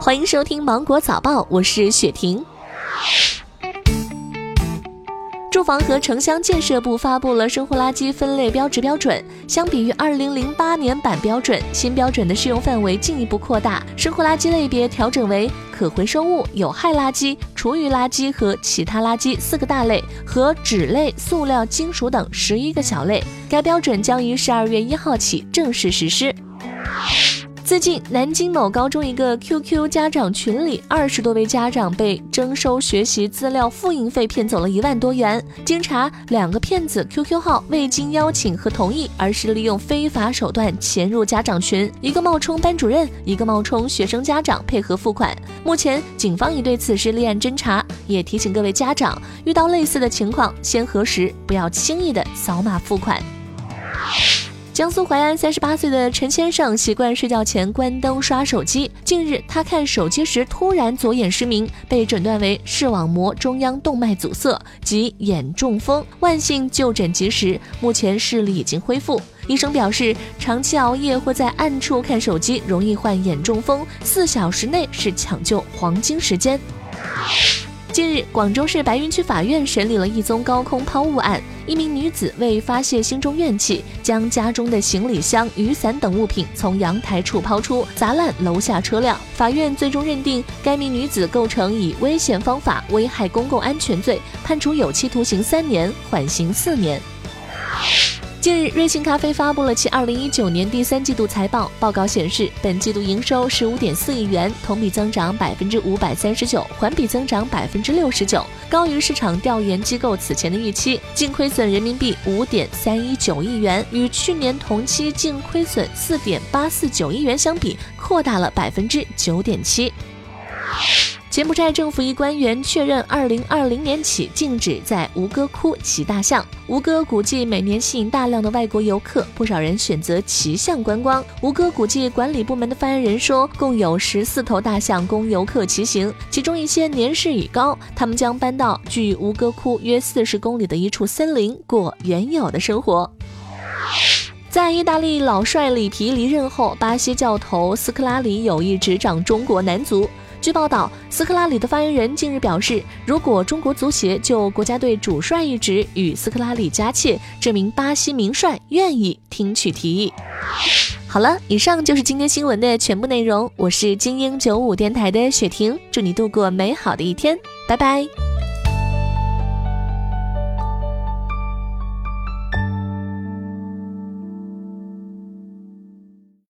欢迎收听《芒果早报》，我是雪婷。住房和城乡建设部发布了生活垃圾分类标志标准。相比于2008年版标准，新标准的适用范围进一步扩大，生活垃圾类别调整为可回收物、有害垃圾、厨余垃圾和其他垃圾四个大类，和纸类、塑料、金属等十一个小类。该标准将于十二月一号起正式实施。最近，南京某高中一个 QQ 家长群里，二十多位家长被征收学习资料复印费骗走了一万多元。经查，两个骗子 QQ 号未经邀请和同意，而是利用非法手段潜入家长群，一个冒充班主任，一个冒充学生家长配合付款。目前，警方已对此事立案侦查，也提醒各位家长，遇到类似的情况，先核实，不要轻易的扫码付款。江苏淮安三十八岁的陈先生习惯睡觉前关灯刷手机。近日，他看手机时突然左眼失明，被诊断为视网膜中央动脉阻塞及眼中风。万幸就诊及时，目前视力已经恢复。医生表示，长期熬夜或在暗处看手机容易患眼中风，四小时内是抢救黄金时间。近日，广州市白云区法院审理了一宗高空抛物案。一名女子为发泄心中怨气，将家中的行李箱、雨伞等物品从阳台处抛出，砸烂楼下车辆。法院最终认定该名女子构成以危险方法危害公共安全罪，判处有期徒刑三年，缓刑四年。近日，瑞幸咖啡发布了其二零一九年第三季度财报。报告显示，本季度营收十五点四亿元，同比增长百分之五百三十九，环比增长百分之六十九，高于市场调研机构此前的预期。净亏损人民币五点三一九亿元，与去年同期净亏损四点八四九亿元相比，扩大了百分之九点七。柬埔寨政府一官员确认，二零二零年起禁止在吴哥窟骑大象。吴哥古迹每年吸引大量的外国游客，不少人选择骑象观光。吴哥古迹管理部门的发言人说，共有十四头大象供游客骑行，其中一些年事已高，他们将搬到距吴哥窟约四十公里的一处森林，过原有的生活。在意大利老帅里皮离任后，巴西教头斯科拉里有意执掌中国男足。据报道，斯科拉里的发言人近日表示，如果中国足协就国家队主帅一职与斯科拉里加切，这名巴西名帅愿意听取提议。好了，以上就是今天新闻的全部内容。我是精英九五电台的雪婷，祝你度过美好的一天，拜拜。